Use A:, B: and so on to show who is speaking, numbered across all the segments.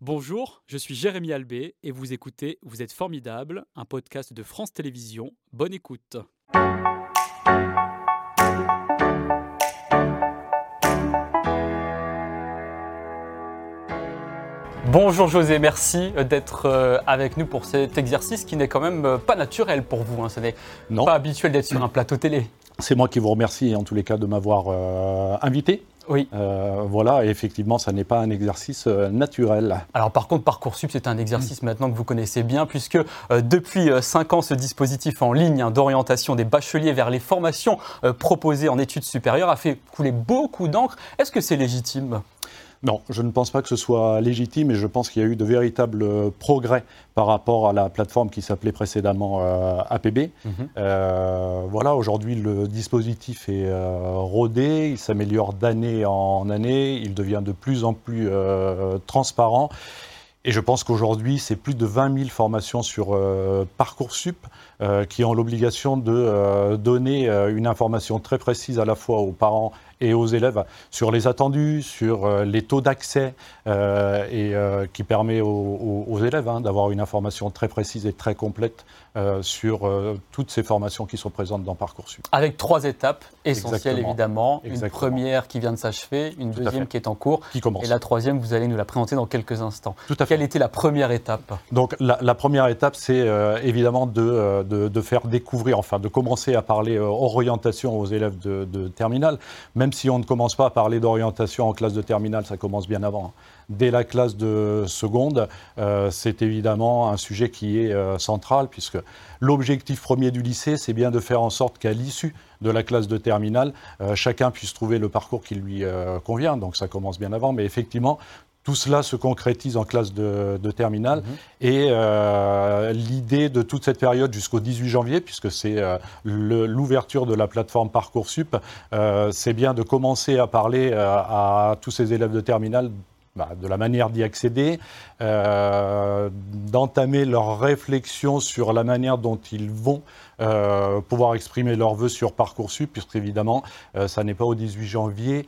A: Bonjour, je suis Jérémy Albé et vous écoutez Vous êtes formidable, un podcast de France Télévisions. Bonne écoute. Bonjour José, merci d'être euh, avec nous pour cet exercice qui n'est quand même euh, pas naturel pour vous. hein. Ce n'est
B: Non.
A: pas habituel d'être sur un plateau télé.
B: C'est moi qui vous remercie en tous les cas de m'avoir euh, invité.
A: Oui.
B: Euh, voilà, et effectivement, ça n'est pas un exercice euh, naturel.
A: Alors par contre, Parcoursup, c'est un exercice maintenant que vous connaissez bien, puisque euh, depuis 5 ans, ce dispositif en ligne hein, d'orientation des bacheliers vers les formations proposées en études supérieures a fait couler beaucoup d'encre. Est-ce que c'est légitime?
B: Non, je ne pense pas que ce soit légitime et je pense qu'il y a eu de véritables euh, progrès par rapport à la plateforme qui s'appelait précédemment euh, APB. Euh, voilà, aujourd'hui, le dispositif est euh, rodé, il s'améliore d'année en année, il devient de plus en plus transparent. Et je pense qu'aujourd'hui, c'est plus de 20 000 formations sur euh, Parcoursup euh, qui ont l'obligation de euh, donner une information très précise à la fois aux parents et aux élèves sur les attendus, sur euh, les taux d'accès, euh, et euh, qui permet aux, élèves hein, d'avoir une information très précise et très complète euh, sur toutes ces formations qui sont présentes dans Parcoursup.
A: Avec trois étapes essentielles,
B: Exactement.
A: évidemment. Une
B: Exactement.
A: première qui vient de s'achever, une
B: Tout
A: deuxième qui est en cours,
B: Qui commence
A: et la troisième, vous allez nous la présenter dans quelques instants.
B: Tout à fait.
A: Quelle était la première étape?
B: Donc la, la première étape, c'est évidemment de, de, de faire découvrir, enfin de commencer à parler orientation aux élèves de, de terminale, même si on ne commence pas à parler d'orientation en classe de terminale, ça commence bien avant. hein. Dès la classe de seconde, euh, c'est évidemment un sujet qui est euh, central, puisque l'objectif premier du lycée, c'est bien de faire en sorte qu'à l'issue de la classe de terminale, euh, chacun puisse trouver le parcours qui lui convient. Donc ça commence bien avant, mais effectivement, tout cela se concrétise en classe de, de terminale. Et euh, l'idée de toute cette période jusqu'au 18 janvier, puisque c'est euh, l'ouverture de la plateforme Parcoursup, euh, c'est bien de commencer à parler à tous ces élèves de terminale bah, de la manière d'y accéder, euh, d'entamer leur réflexion sur la manière dont ils vont euh, pouvoir exprimer leurs vœux sur Parcoursup, puisqu'évidemment, euh, ça n'est pas au 18 janvier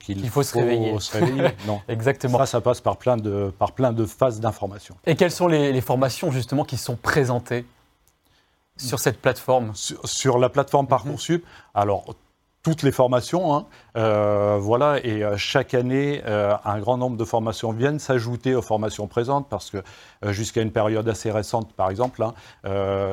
B: qu'il
A: Qu'il faut se réveiller.
B: se réveiller. Non.
A: Exactement.
B: Ça, ça passe par plein de, par plein de phases d'information.
A: Et quelles sont les, les formations justement qui sont présentées sur cette plateforme?
B: Sur, sur la plateforme Parcoursup, alors toutes les formations, hein, euh, voilà, et euh, chaque année, euh, un grand nombre de formations viennent s'ajouter aux formations présentes parce que euh, jusqu'à une période assez récente, par exemple, hein,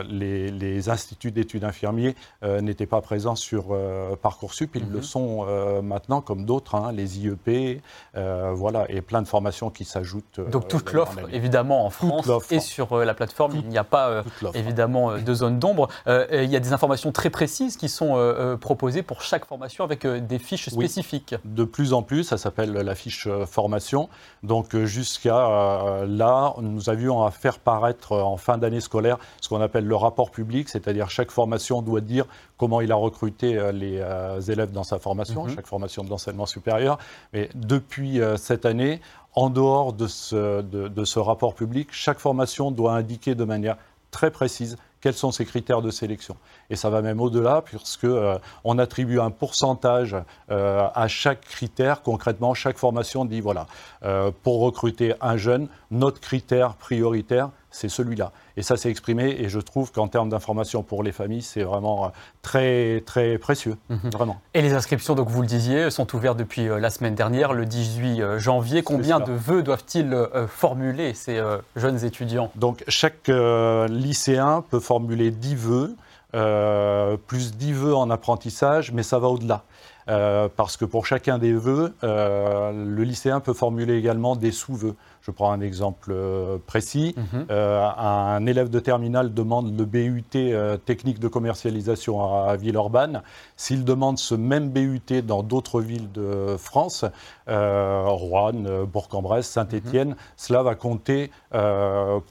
B: les, les instituts d'études infirmiers n'étaient pas présents sur Parcoursup, ils le sont euh, maintenant, comme d'autres, hein, les IEP, voilà, et plein de formations qui s'ajoutent.
A: Donc toute l'offre, évidemment, en France et sur la plateforme, il n'y a pas évidemment de zone d'ombre. Il y a des informations très précises qui sont proposées pour chaque formation avec euh, des fiches
B: Oui.
A: spécifiques.
B: de plus en plus, ça s'appelle la fiche euh, formation. Donc euh, jusqu'à euh, là, nous avions à faire paraître euh, en fin d'année scolaire ce qu'on appelle le rapport public, c'est-à-dire chaque formation doit dire comment il a recruté euh, les euh, élèves dans sa formation,
A: Mhm.
B: chaque formation d'enseignement supérieur. Mais depuis euh, cette année, en dehors de ce, de, de ce rapport public, chaque formation doit indiquer de manière très précise quels sont ses critères de sélection? Et ça va même au-delà, puisque euh, attribue un pourcentage euh, à chaque critère. Concrètement, chaque formation dit voilà, euh, pour recruter un jeune, notre critère prioritaire, c'est celui-là. Et ça, c'est exprimé. Et je trouve qu'en termes d'information pour les familles, c'est vraiment euh, très, très précieux. Vraiment.
A: Et les inscriptions, donc vous le disiez, sont ouvertes depuis euh, la semaine dernière, le 18 euh, janvier. Combien de vœux doivent-ils formuler ces jeunes étudiants?
B: Donc, chaque euh, lycéen peut formuler 10 vœux, euh, plus 10 vœux en apprentissage, mais ça va au-delà. Euh, parce que pour chacun des vœux, euh, le lycéen peut formuler également des sous-vœux. Je prends un exemple euh, précis.
A: Mhm.
B: Euh, un élève de terminale demande le BUT euh, technique de commercialisation à, à Villeurbanne. S'il demande ce même BUT dans d'autres villes de France, euh, Rouen, Bourg-en-Bresse, Saint-Étienne, cela va compter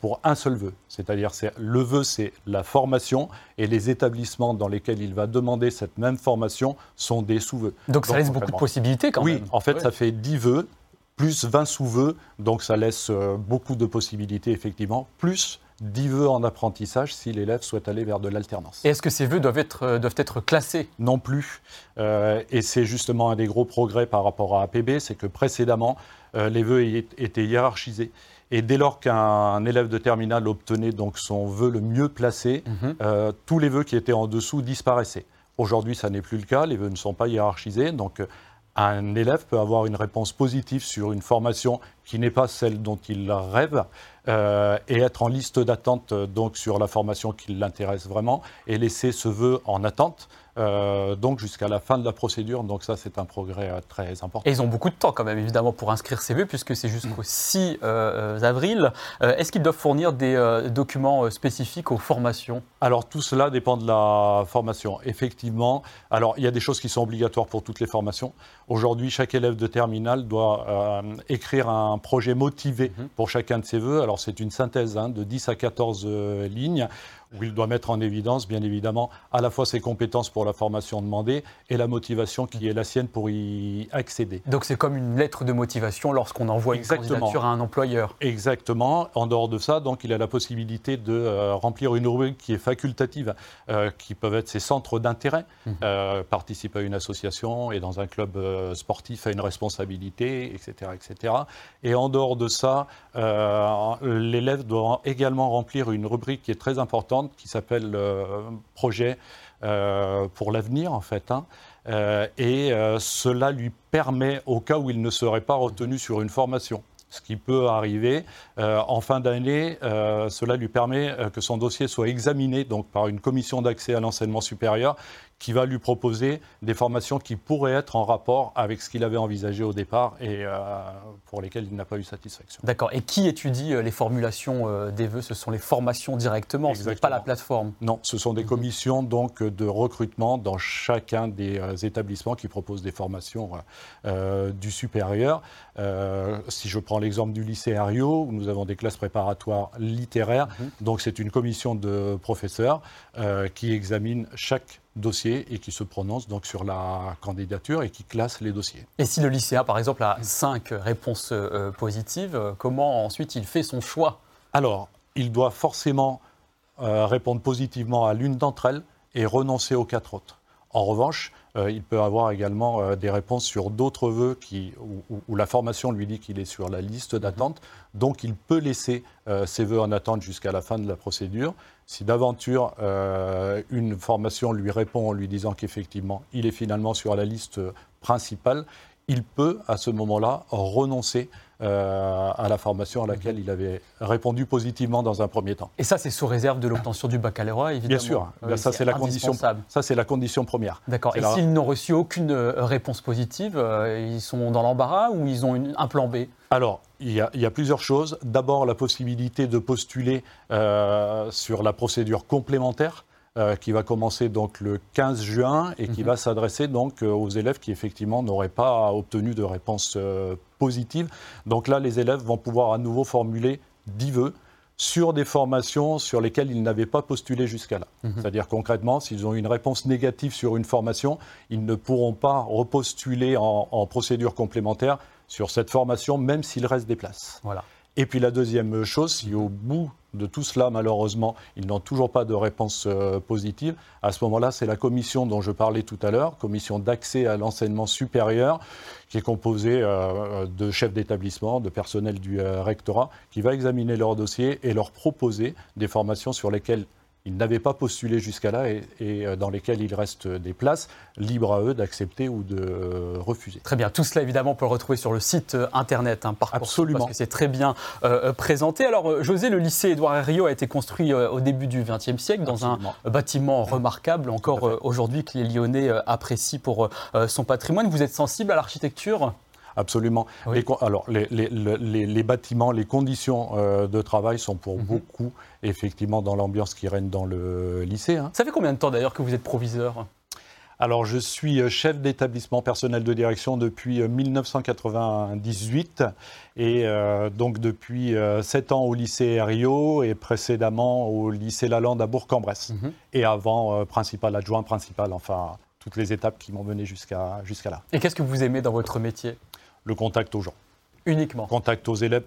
B: pour un seul vœu. C'est-à-dire c'est le vœu, c'est la formation et les établissements dans lesquels il va demander cette même formation sont des sous-vœux.
A: Donc ça laisse beaucoup de possibilités quand
B: oui,
A: même.
B: en fait, ça fait 10 vœux, plus 20 sous-vœux, donc ça laisse euh, beaucoup de possibilités, effectivement, plus 10 vœux en apprentissage si l'élève souhaite aller vers de l'alternance.
A: Et est-ce que ces vœux doivent être, euh, doivent être classés?
B: Non plus. Euh, et c'est justement un des gros progrès par rapport à APB, c'est que précédemment, les vœux étaient hiérarchisés. Et dès lors qu'un élève de terminale obtenait donc son vœu le mieux placé, mhm. tous les vœux qui étaient en dessous disparaissaient. Aujourd'hui, ça n'est plus le cas, les vœux ne sont pas hiérarchisés. Donc, un élève peut avoir une réponse positive sur une formation qui n'est pas celle dont il rêve euh, et être en liste d'attente donc sur la formation qui l'intéresse vraiment et laisser ce vœu en attente euh, donc jusqu'à la fin de la procédure. Donc ça, c'est un progrès euh, très important.
A: Et ils ont beaucoup de temps quand même, évidemment, pour inscrire ces vœux, puisque c'est jusqu'au 6 avril. Est-ce qu'ils doivent fournir des documents spécifiques aux formations?
B: Alors tout cela dépend de la formation. Effectivement, alors il y a des choses qui sont obligatoires pour toutes les formations. Aujourd'hui, chaque élève de terminale doit écrire un projet motivé mhm. pour chacun de ses vœux. Alors c'est une synthèse hein, de 10 à 14 lignes où il doit mettre en évidence, bien évidemment, à la fois ses compétences pour la formation demandée et la motivation qui est la sienne pour y accéder.
A: Donc c'est comme une lettre de motivation lorsqu'on envoie une candidature à un employeur.
B: Exactement. En dehors de ça, donc il a la possibilité de euh, remplir une rubrique qui est facultative, euh, qui peuvent être ses centres d'intérêt, mmh. euh, participer à une association et dans un club sportif à une responsabilité, etc., etc. Et en dehors de ça, l'élève doit également remplir une rubrique qui est très importante qui s'appelle euh, Projet euh, pour l'avenir, en fait. Hein. Euh, et cela lui permet, au cas où il ne serait pas retenu sur une formation, ce qui peut arriver. en fin d'année, cela lui permet que son dossier soit examiné par une commission d'accès à l'enseignement supérieur qui va lui proposer des formations qui pourraient être en rapport avec ce qu'il avait envisagé au départ et euh, pour lesquelles il n'a pas eu satisfaction.
A: D'accord. Et qui étudie euh, les formulations euh, des vœux? Ce sont les formations directement, ce n'est pas la plateforme?
B: Non, ce sont des commissions donc, de recrutement dans chacun des établissements qui proposent des formations du supérieur. si je prends l'exemple du lycée Ario, où nous avons des classes préparatoires littéraires, mhm. donc c'est une commission de professeurs qui examine chaque dossier et qui se prononce donc sur la candidature et qui classe les dossiers.
A: Et si le lycéen, par exemple, a cinq réponses euh, positives, comment ensuite il fait son choix?
B: Alors, il doit forcément euh, répondre positivement à l'une d'entre elles et renoncer aux quatre autres. En revanche, il peut avoir également des réponses sur d'autres vœux qui, où, la formation lui dit qu'il est sur la liste d'attente. Donc, il peut laisser ses vœux en attente jusqu'à la fin de la procédure. Si d'aventure euh, une formation lui répond en lui disant qu'effectivement il est finalement sur la liste principale, il peut à ce moment-là renoncer euh, à la formation à laquelle il avait répondu positivement dans un premier temps.
A: Et ça, c'est sous réserve de l'obtention du baccalauréat, évidemment.
B: Bien sûr, ça c'est la condition. Ça c'est la condition première.
A: D'accord. Et s'ils n'ont reçu aucune euh, réponse positive, ils sont dans l'embarras ou ils ont un plan B?
B: Alors, il y, a, plusieurs choses. D'abord, la possibilité de postuler euh, sur la procédure complémentaire. Euh, qui va commencer donc le 15 juin et qui mhm. va s'adresser donc euh, aux élèves qui effectivement n'auraient pas obtenu de réponse positive. Donc là, les élèves vont pouvoir à nouveau formuler 10 vœux sur des formations sur lesquelles ils n'avaient pas postulé jusqu'à là. Mhm. C'est-à-dire concrètement, s'ils ont une réponse négative sur une formation, ils ne pourront pas repostuler en, en procédure complémentaire sur cette formation, même s'il reste des places. Voilà. Et puis la deuxième chose, si au bout de tout cela, malheureusement, ils n'ont toujours pas de réponse euh, positive, à ce moment-là, c'est la commission dont je parlais tout à l'heure, commission d'accès à l'enseignement supérieur, qui est composée euh, de chefs d'établissement, de personnel du euh, rectorat, qui va examiner leur dossier et leur proposer des formations sur lesquelles ils n'avaient pas postulé jusqu'à là et, euh, dans lesquels il reste des places, libres à eux d'accepter ou de euh, refuser.
A: Très bien, tout cela évidemment on peut le retrouver sur le site euh, internet hein,
B: Absolument.
A: parce que c'est très bien présenté. Alors José, le lycée Édouard Herriot a été construit au début du XXe siècle dans un bâtiment remarquable, encore aujourd'hui que les Lyonnais apprécient pour son patrimoine. Vous êtes sensible à l'architecture?
B: Absolument. Les, alors, les, bâtiments, les conditions euh, de travail sont pour mhm. beaucoup, effectivement, dans l'ambiance qui règne dans le lycée. Hein.
A: Ça fait combien de temps d'ailleurs que vous êtes proviseur?
B: Alors, je suis euh, chef d'établissement personnel de direction depuis 1998 euh, et donc depuis 7 ans au lycée Rio et précédemment au lycée Lalande à Bourg-en-Bresse. Mhm. Et avant, principal adjoint, principal, enfin, toutes les étapes qui m'ont mené jusqu'à jusqu'à là.
A: Et qu'est-ce que vous aimez dans votre métier?
B: Le contact aux gens.
A: Uniquement.
B: Contact aux élèves.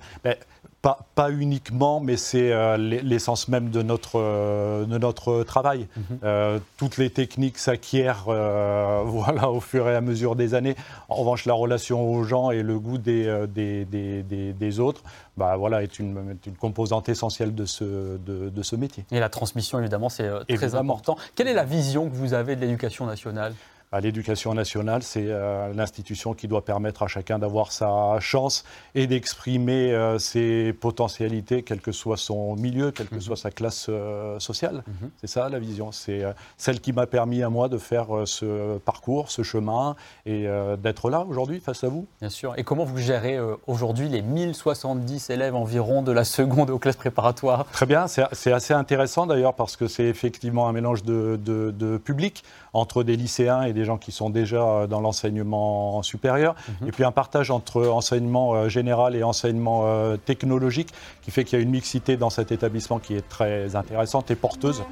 B: pas, pas, uniquement, mais c'est euh, l'essence même de notre, euh, de notre travail. Mhm. Euh, toutes les techniques s'acquièrent voilà, au fur et à mesure des années. En revanche, la relation aux gens et le goût des, des, des, des autres bah, voilà, est, une, une, composante essentielle de ce, de, de, ce métier.
A: Et la transmission, évidemment, c'est très important. Quelle est la vision que vous avez de l'éducation nationale?
B: L'éducation nationale, c'est euh, l'institution qui doit permettre à chacun d'avoir sa chance et d'exprimer euh, ses potentialités, quel que soit son milieu, quelle que mhm. soit sa classe euh, sociale. Mhm. C'est ça la vision. C'est celle qui m'a permis à moi de faire ce parcours, ce chemin et d'être là aujourd'hui face à vous.
A: Bien sûr. Et comment vous gérez aujourd'hui les 1070 élèves environ de la seconde aux classes préparatoires?
B: Très bien. C'est assez intéressant d'ailleurs parce que c'est effectivement un mélange de, de, de public entre des lycéens et des gens qui sont déjà euh, dans l'enseignement supérieur, mhm. et puis un partage entre enseignement euh, général et enseignement euh, technologique, qui fait qu'il y a une mixité dans cet établissement qui est très intéressante et porteuse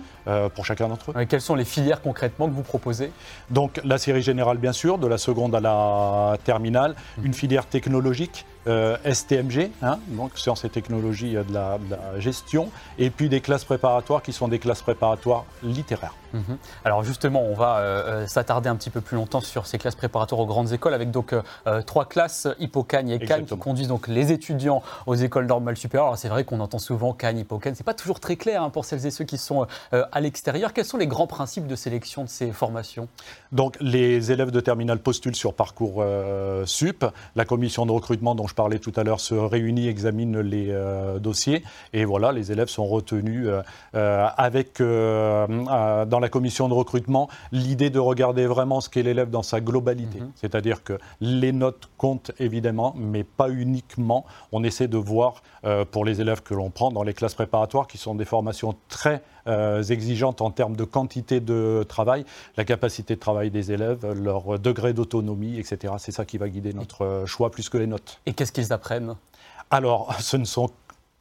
B: pour chacun d'entre eux.
A: quelles sont les filières concrètement que vous proposez?
B: Donc la série générale, bien sûr, de la seconde à la terminale, mhm. une filière technologique euh, STMG, hein, donc sciences et technologies de la, gestion, et puis des classes préparatoires qui sont des classes préparatoires littéraires.
A: Mhm. Alors justement, on va euh, euh, s'attarder un petit peu plus longtemps sur ces classes préparatoires aux grandes écoles, avec donc trois classes, Hippocagne et Cagne, qui conduisent donc les étudiants aux écoles normales supérieures. Alors c'est vrai qu'on entend souvent Cagne, Hippocagne, c'est pas toujours très clair hein, pour celles et ceux qui sont à l'extérieur. Quels sont les grands principes de sélection de ces formations?
B: Donc les élèves de terminale postulent sur parcours sup, la commission de recrutement dont je parlais tout à l'heure, se réunit, examine les euh, dossiers. Et voilà, les élèves sont retenus euh, euh, avec, dans la commission de recrutement, l'idée de regarder vraiment ce qu'est l'élève dans sa globalité. Mhm. C'est-à-dire que les notes comptent évidemment, mais pas uniquement. On essaie de voir pour les élèves que l'on prend dans les classes préparatoires, qui sont des formations très exigeantes en termes de quantité de travail, la capacité de travail des élèves, leur degré d'autonomie, etc. C'est ça qui va guider notre choix plus que les notes.
A: Et qu'est-ce qu'ils apprennent?
B: Alors, ce ne sont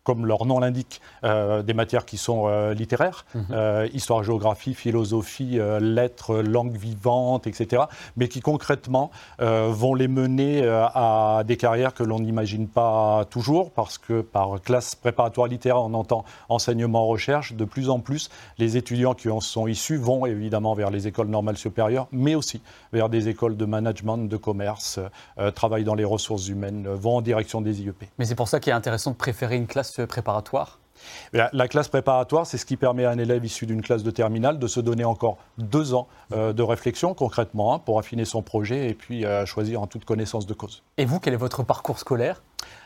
B: comme leur nom l'indique, euh, des matières qui sont euh, littéraires, mhm. euh, histoire, géographie, philosophie, lettres, langue vivante, etc., mais qui concrètement vont les mener à des carrières que l'on n'imagine pas toujours, parce que par classe préparatoire littéraire, on entend enseignement-recherche. De plus en plus, les étudiants qui en sont issus vont évidemment vers les écoles normales supérieures, mais aussi vers des écoles de management, de commerce, travaillent dans les ressources humaines, vont en direction des IEP.
A: Mais c'est pour ça qu'il est intéressant de préférer une classe préparatoire?
B: La, classe préparatoire, c'est ce qui permet à un élève issu d'une classe de terminale de se donner encore deux ans euh, de réflexion concrètement hein, pour affiner son projet et puis euh, choisir en toute connaissance de cause.
A: Et vous, quel est votre parcours scolaire?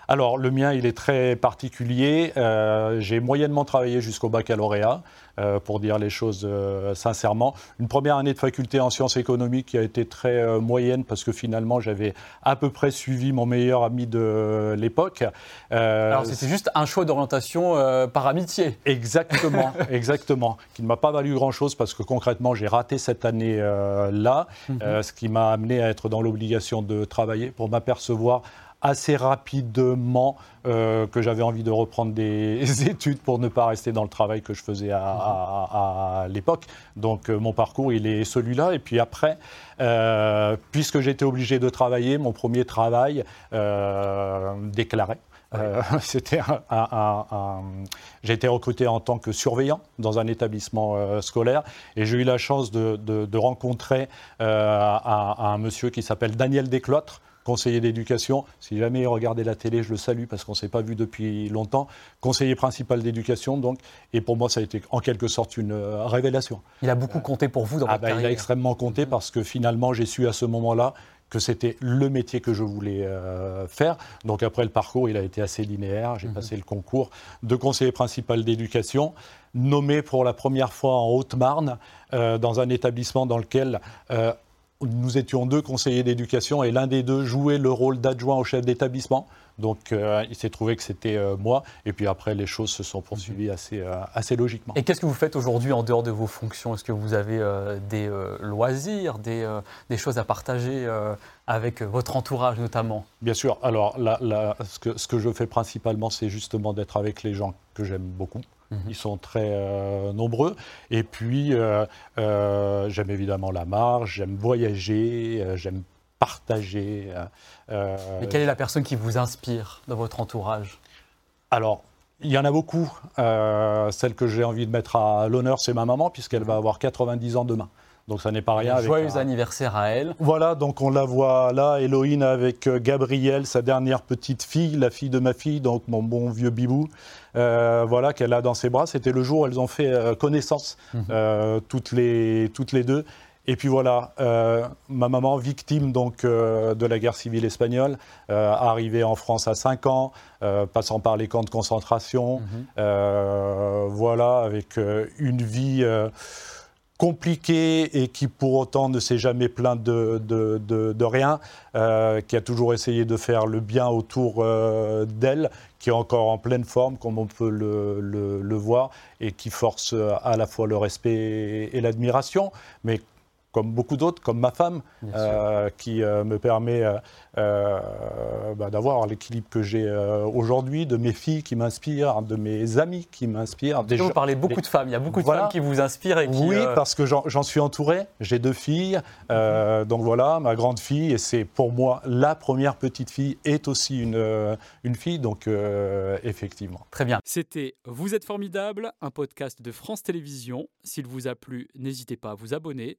B: Alors, le mien, il est très particulier. Euh, j'ai moyennement travaillé jusqu'au baccalauréat, euh, pour dire les choses euh, sincèrement. Une première année de faculté en sciences économiques qui a été très moyenne parce que finalement, j'avais à peu près suivi mon meilleur ami de l'époque.
A: Alors, c'était juste un choix d'orientation par amitié.
B: Exactement, exactement. Qui ne m'a pas valu grand-chose parce que concrètement, j'ai raté cette année-là, mhm. ce qui m'a amené à être dans l'obligation de travailler pour m'apercevoir assez rapidement euh, que j'avais envie de reprendre des études pour ne pas rester dans le travail que je faisais à, l'époque. Donc euh, mon parcours, il est celui-là. Et puis après, euh, puisque j'étais obligé de travailler, mon premier travail déclaré. c'était j'ai été recruté en tant que surveillant dans un établissement scolaire et j'ai eu la chance de, rencontrer un, monsieur qui s'appelle Daniel Descloîtres, conseiller d'éducation. Si jamais il regardait la télé, je le salue parce qu'on ne s'est pas vu depuis longtemps. Conseiller principal d'éducation, donc. Et pour moi, ça a été en quelque sorte une euh, révélation.
A: Il a beaucoup compté pour vous dans ah votre bah,
B: Il a extrêmement compté parce que finalement, j'ai su à ce moment-là que c'était le métier que je voulais euh, faire. Donc après le parcours, il a été assez linéaire. J'ai mhm. passé le concours de conseiller principal d'éducation, nommé pour la première fois en Haute-Marne, euh, dans un établissement dans lequel nous étions deux conseillers d'éducation et l'un des deux jouait le rôle d'adjoint au chef d'établissement. Donc euh, il s'est trouvé que c'était euh, moi. Et puis après, les choses se sont poursuivies assez, euh, assez logiquement.
A: Et qu'est-ce que vous faites aujourd'hui en dehors de vos fonctions? Est-ce que vous avez des loisirs, des, des, choses à partager avec votre entourage notamment?
B: Bien sûr. Alors ce, que, ce que je fais principalement, c'est justement d'être avec les gens que j'aime beaucoup. Ils sont très euh, nombreux. Et puis, euh, euh, j'aime évidemment la marche, j'aime voyager, j'aime partager.
A: Et quelle est la personne qui vous inspire dans votre entourage?
B: Alors, il y en a beaucoup. Euh, celle que j'ai envie de mettre à l'honneur, c'est ma maman, puisqu'elle va avoir 90 ans demain. Donc ça n'est pas rien.
A: Joyeux anniversaire à elle.
B: Voilà, donc on la voit là, Héloïne avec euh, Gabrielle, sa dernière petite fille, la fille de ma fille, donc mon bon vieux bibou, euh, voilà, qu'elle a dans ses bras. C'était le jour où elles ont fait connaissance, mhm. toutes, les, toutes les deux. Et puis voilà, euh, ma maman, victime donc euh, de la guerre civile espagnole, euh, arrivée en France à 5 ans, passant par les camps de concentration, mhm. voilà, avec une vie compliquée et qui pour autant ne s'est jamais plainte de, de, rien, qui a toujours essayé de faire le bien autour d'elle, qui est encore en pleine forme, comme on peut le, le, voir, et qui force à la fois le respect et l'admiration, mais comme beaucoup d'autres, comme ma femme, euh, qui euh, me permet euh, bah, d'avoir l'équilibre que j'ai aujourd'hui, de mes filles qui m'inspirent, de mes amis qui m'inspirent.
A: Vous parlez beaucoup de femmes, il y a beaucoup de femmes qui vous inspirent. Et
B: oui, parce que j'en suis entouré, j'ai deux filles, mhm. donc voilà, ma grande fille, et c'est pour moi la première petite fille, est aussi une, une fille, donc effectivement.
A: Très bien. C'était Vous êtes formidable, un podcast de France Télévisions. S'il vous a plu, n'hésitez pas à vous abonner.